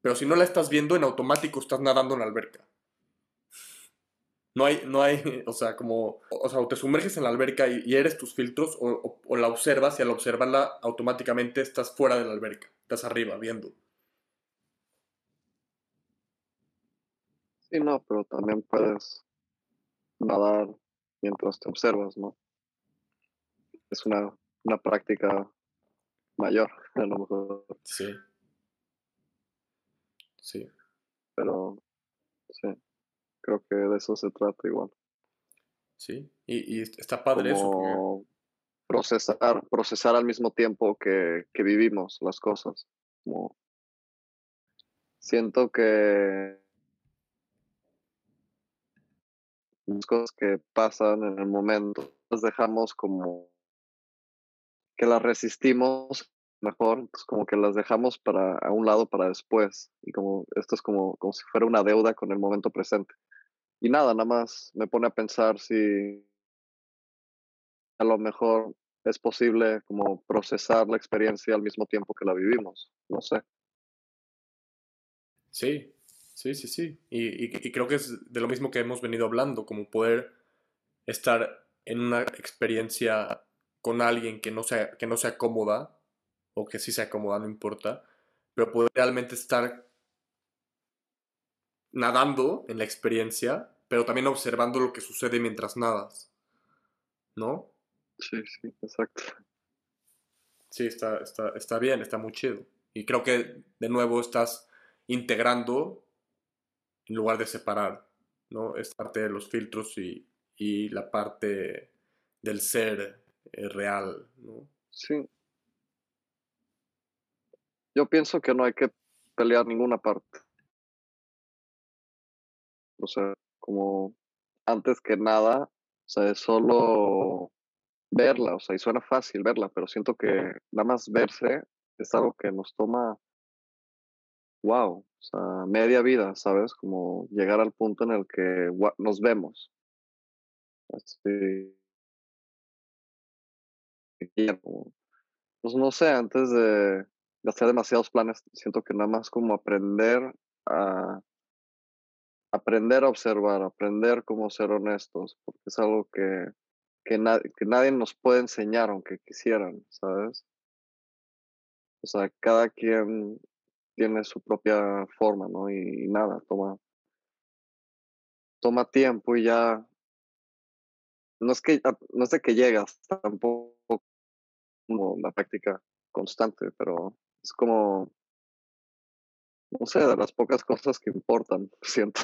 Pero si no la estás viendo, en automático estás nadando en la alberca. No hay, no hay, o sea, como, o sea, o te sumerges en la alberca y, eres tus filtros, o, o, la observas y al observarla automáticamente estás fuera de la alberca, estás arriba viendo. Sí, no, pero también puedes nadar mientras te observas, ¿no? Es una, una práctica mayor, a lo mejor. Sí. Sí. Pero, sí, creo que de eso se trata igual. Sí, y, y está padre eso. Procesar, procesar al mismo tiempo que, que vivimos las cosas. Como siento que las cosas que pasan en el momento, las dejamos como que las resistimos mejor, como que las dejamos para a un lado para después y como esto es como, como si fuera una deuda con el momento presente. Y nada, nada más me pone a pensar si a lo mejor es posible como procesar la experiencia al mismo tiempo que la vivimos, no sé. Sí, Sí, sí, sí. Y, creo que es de lo mismo que hemos venido hablando, como poder estar en una experiencia con alguien que no sea, que no sea cómoda, o que sí sea cómoda, no importa, pero poder realmente estar nadando en la experiencia, pero también observando lo que sucede mientras nadas. ¿No? Sí, sí, exacto. Sí, está, está, está bien, está muy chido. Y creo que de nuevo estás integrando en lugar de separar, ¿no? Es parte de los filtros y, y la parte del ser eh, real, ¿no? Sí. Yo pienso que no hay que pelear ninguna parte. O sea, como antes que nada, o sea, es solo verla, o sea, y suena fácil verla, pero siento que nada más verse es algo que nos toma, wow, o sea, media vida, ¿sabes? Como llegar al punto en el que nos vemos. Este, pues no sé, antes de, hacer demasiados planes, siento que nada más como aprender a aprender a observar, aprender cómo ser honestos, porque es algo que, que, que nadie nos puede enseñar aunque quisieran, ¿sabes? O sea, cada quien tiene su propia forma, ¿no? Y, nada, toma, toma tiempo y ya. No es que no es de que llegas, tampoco como la práctica constante, pero es como no sé, de las pocas cosas que importan, siento.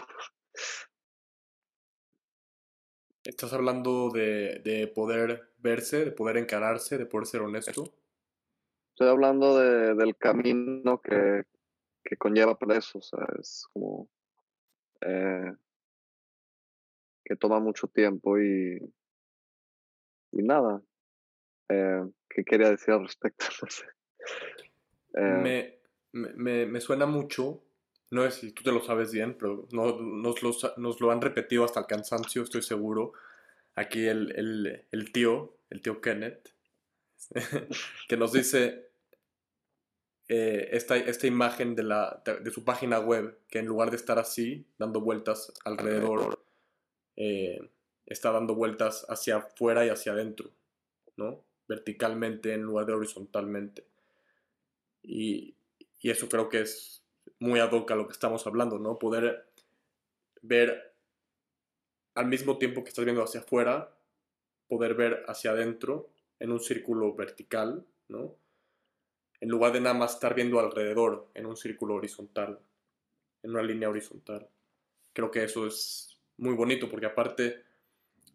¿Estás hablando de, de, poder verse, de poder encararse, de poder ser honesto? Estoy hablando de, del camino que, que conlleva eso, o sea, es como eh, que toma mucho tiempo y, y nada. Eh, ¿Qué quería decir al respecto? No sé. Eh, me, me, suena mucho, no sé si tú te lo sabes bien, pero no, nos, lo, nos, lo, han repetido hasta el cansancio, estoy seguro. Aquí el, el, el tío, el tío Kenneth, que nos dice eh, esta, esta, imagen de, la, de, su página web, que en lugar de estar así, dando vueltas alrededor, eh, está dando vueltas hacia afuera y hacia adentro, ¿no? Verticalmente en lugar de horizontalmente. Y, eso creo que es muy ad hoc a lo que estamos hablando, ¿no? Poder ver al mismo tiempo que estás viendo hacia afuera, poder ver hacia adentro en un círculo vertical, ¿no? En lugar de nada más estar viendo alrededor en un círculo horizontal, en una línea horizontal. Creo que eso es muy bonito porque aparte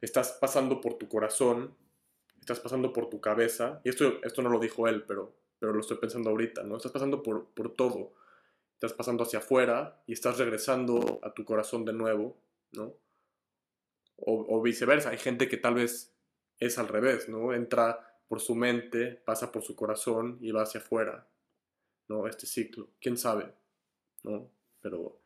estás pasando por tu corazón, estás pasando por tu cabeza, y esto, esto no lo dijo él, pero pero lo estoy pensando ahorita, ¿no? Estás pasando por, por todo. Estás pasando hacia afuera y estás regresando a tu corazón de nuevo, ¿no? O, viceversa. Hay gente que tal vez es al revés, ¿no? Entra por su mente, pasa por su corazón y va hacia afuera, ¿no? Este ciclo. ¿Quién sabe? ¿No? Pero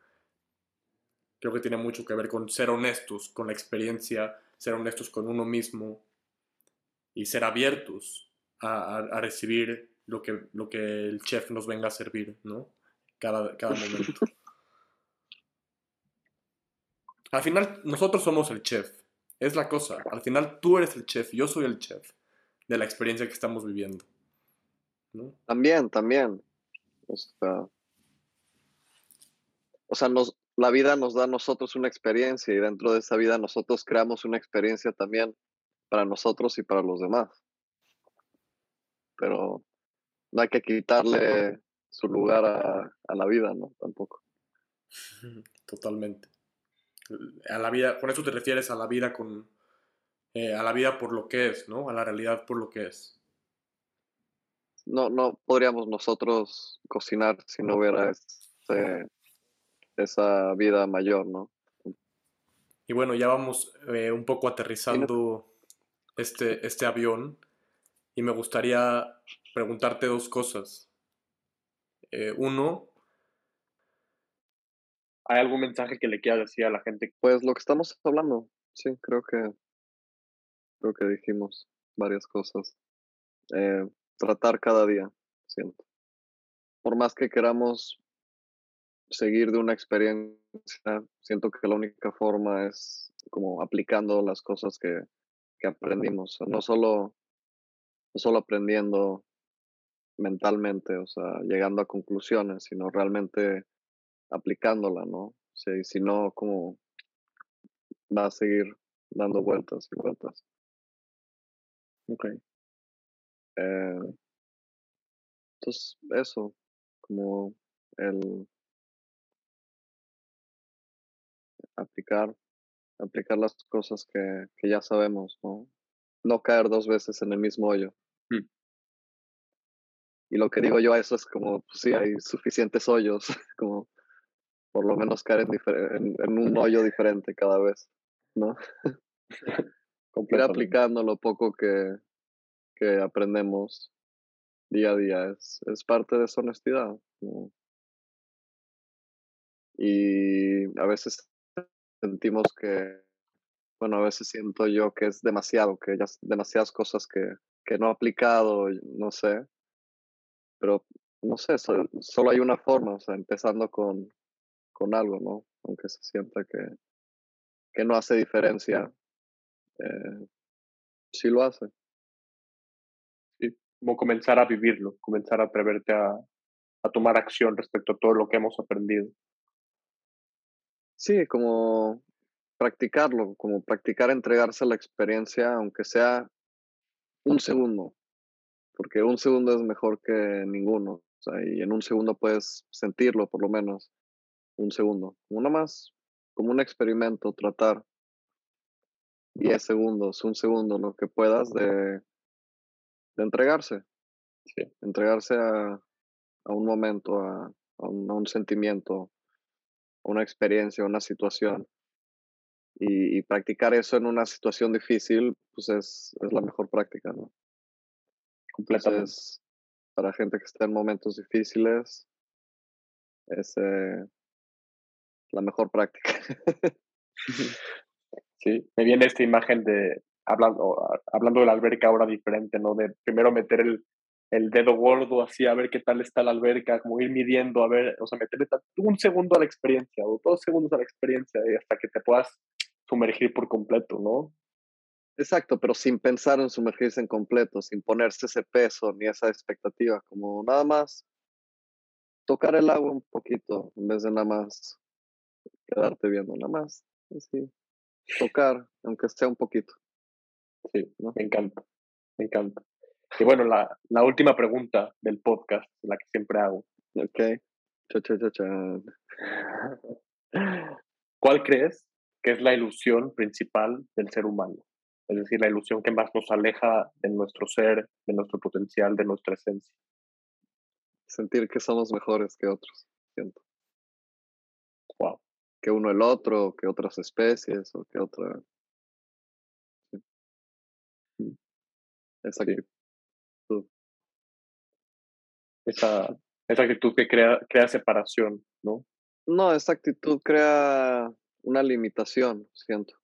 creo que tiene mucho que ver con ser honestos con la experiencia, ser honestos con uno mismo y ser abiertos a, a recibir lo que, lo que el chef nos venga a servir, ¿no? Cada, cada momento. Al final, nosotros somos el chef. Es la cosa. Al final, tú eres el chef, yo soy el chef de la experiencia que estamos viviendo. ¿no? También, también. O sea, o sea nos, la vida nos da a nosotros una experiencia y dentro de esa vida nosotros creamos una experiencia también para nosotros y para los demás. Pero no hay que quitarle su lugar a, la vida, ¿no? Tampoco. Totalmente. A la vida, con eso te refieres a la vida con, eh, a la vida por lo que es, ¿no? A la realidad por lo que es. No, no podríamos nosotros cocinar si no hubiera esa vida mayor, ¿no? Y bueno, ya vamos eh, un poco aterrizando este, este avión y me gustaría preguntarte dos cosas. Eh, uno, ¿hay algún mensaje que le quieras decir a la gente? Pues lo que estamos hablando, sí, creo que creo que dijimos varias cosas. Eh, tratar cada día, siento. Por más que queramos seguir de una experiencia, siento que la única forma es como aplicando las cosas que, que aprendimos. No solo no solo aprendiendo mentalmente, o sea, llegando a conclusiones, sino realmente aplicándola, ¿no? Sí, si no, como va a seguir dando vueltas y vueltas. Ok. Eh, entonces, eso, como el aplicar, aplicar las cosas que, que ya sabemos, ¿no? No caer dos veces en el mismo hoyo. Mm. Y lo que digo yo a eso es como, pues sí, hay suficientes hoyos, como por lo menos caer en, en, un hoyo diferente cada vez, ¿no? Ir aplicando lo poco que, que aprendemos día a día es, es parte de esa honestidad. Y a veces sentimos que, bueno, a veces siento yo que es demasiado, que ya demasiadas cosas que, que no he aplicado, no sé, pero no sé, solo hay una forma, o sea, empezando con, con algo, ¿no? Aunque se sienta que, que no hace diferencia, eh, sí lo hace. Sí, como comenzar a vivirlo, comenzar a atreverte a, a tomar acción respecto a todo lo que hemos aprendido. Sí, como practicarlo, como practicar entregarse a la experiencia, aunque sea un segundo, porque un segundo es mejor que ninguno, o sea, y en un segundo puedes sentirlo por lo menos, un segundo, uno más, como un experimento, tratar 10 segundos, un segundo, lo que puedas de, de entregarse, entregarse a, a, un momento, a, a, un, a un sentimiento, una experiencia, una situación. Y, practicar eso en una situación difícil, pues es, es la mejor práctica, ¿no? Completamente. para gente que está en momentos difíciles, es eh, la mejor práctica. sí, me viene esta imagen de, hablando, hablando de la alberca ahora diferente, ¿no? De primero meter el, el dedo gordo así a ver qué tal está la alberca, como ir midiendo, a ver, o sea, meterle un segundo a la experiencia o dos segundos a la experiencia y hasta que te puedas sumergir por completo, ¿no? Exacto, pero sin pensar en sumergirse en completo, sin ponerse ese peso ni esa expectativa, como nada más tocar el agua un poquito en vez de nada más quedarte viendo, nada más, así, tocar, aunque sea un poquito. Sí, ¿no? me encanta, me encanta. Y bueno, la, la última pregunta del podcast, la que siempre hago. Ok. Cha, cha, cha, cha. ¿Cuál crees que es la ilusión principal del ser humano? Es decir, la ilusión que más nos aleja de nuestro ser, de nuestro potencial, de nuestra esencia. Sentir que somos mejores que otros, siento. Wow. Que uno el otro, que otras especies, o que otra. Sí. Mm. Exacto esa, esa actitud que crea, crea separación, ¿no? No, esa actitud crea una limitación, siento,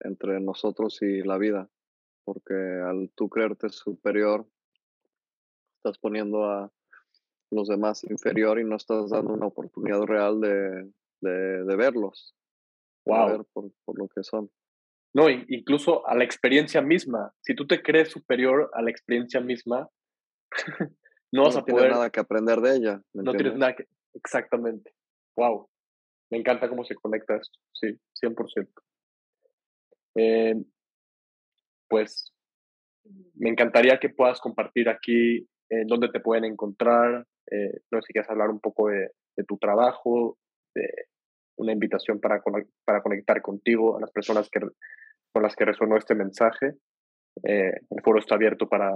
entre nosotros y la vida, porque al tú creerte superior, estás poniendo a los demás inferior y no estás dando una oportunidad real de, de, verlos, wow. ver por, por lo que son. No, incluso a la experiencia misma. Si tú te crees superior a la experiencia misma, no vas a poder. nada que aprender de ella. no tienes nada que. Exactamente. Wow. Me encanta cómo se conecta esto. Sí, 100%. Eh, pues me encantaría que puedas compartir aquí eh, dónde te pueden encontrar. Eh, no sé si quieres hablar un poco de, de, tu trabajo, de una invitación para, para conectar contigo, a las personas que, con las que resonó este mensaje. Eh, el foro está abierto para,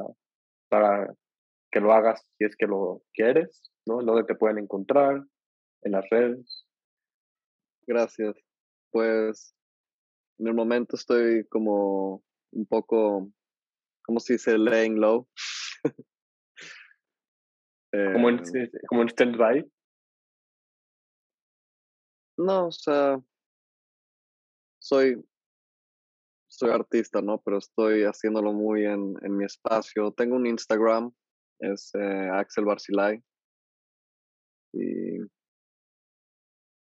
para que lo hagas si es que lo quieres, ¿no? ¿Dónde te pueden encontrar? En las redes. Gracias. Pues en el momento estoy como un poco, ¿cómo se dice? Laying low. como en, eh, como en stand-by. No, o sea, soy, soy artista, ¿no? Pero estoy haciéndolo muy en, en mi espacio. Tengo un Instagram es eh, Axel Barcilay. Y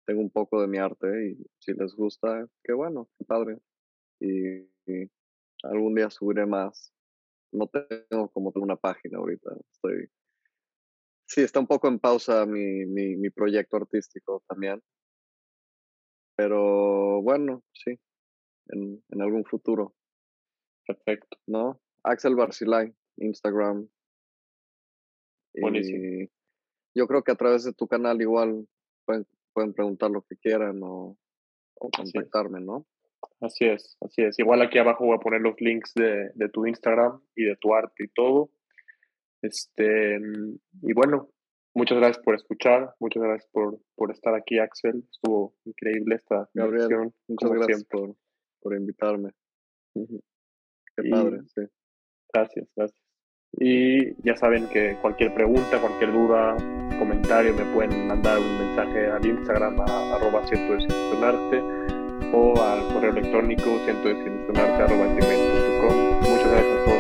tengo un poco de mi arte y si les gusta, qué bueno, qué padre. Y, algún día subiré más. No tengo como una página ahorita. Estoy. Sí, está un poco en pausa mi, mi, mi proyecto artístico también. Pero bueno, sí, en, en algún futuro. Perfecto. ¿No? Axel Barcilay, Instagram, Buenísimo. yo creo que a través de tu canal igual pueden, pueden preguntar lo que quieran o, o contactarme, ¿no? Así es, así es. Igual aquí abajo voy a poner los links de, de tu Instagram y de tu arte y todo. Este, y bueno, muchas gracias por escuchar, muchas gracias por, por estar aquí, Axel. Estuvo increíble esta Gabriel, muchas gracias por, por, invitarme. Qué padre, sí. Gracias, gracias. Y ya saben que cualquier pregunta, cualquier duda, comentario, me pueden mandar un mensaje al Instagram a arroba ciento o al correo electrónico ciento arroba gmail.com. Muchas gracias a todos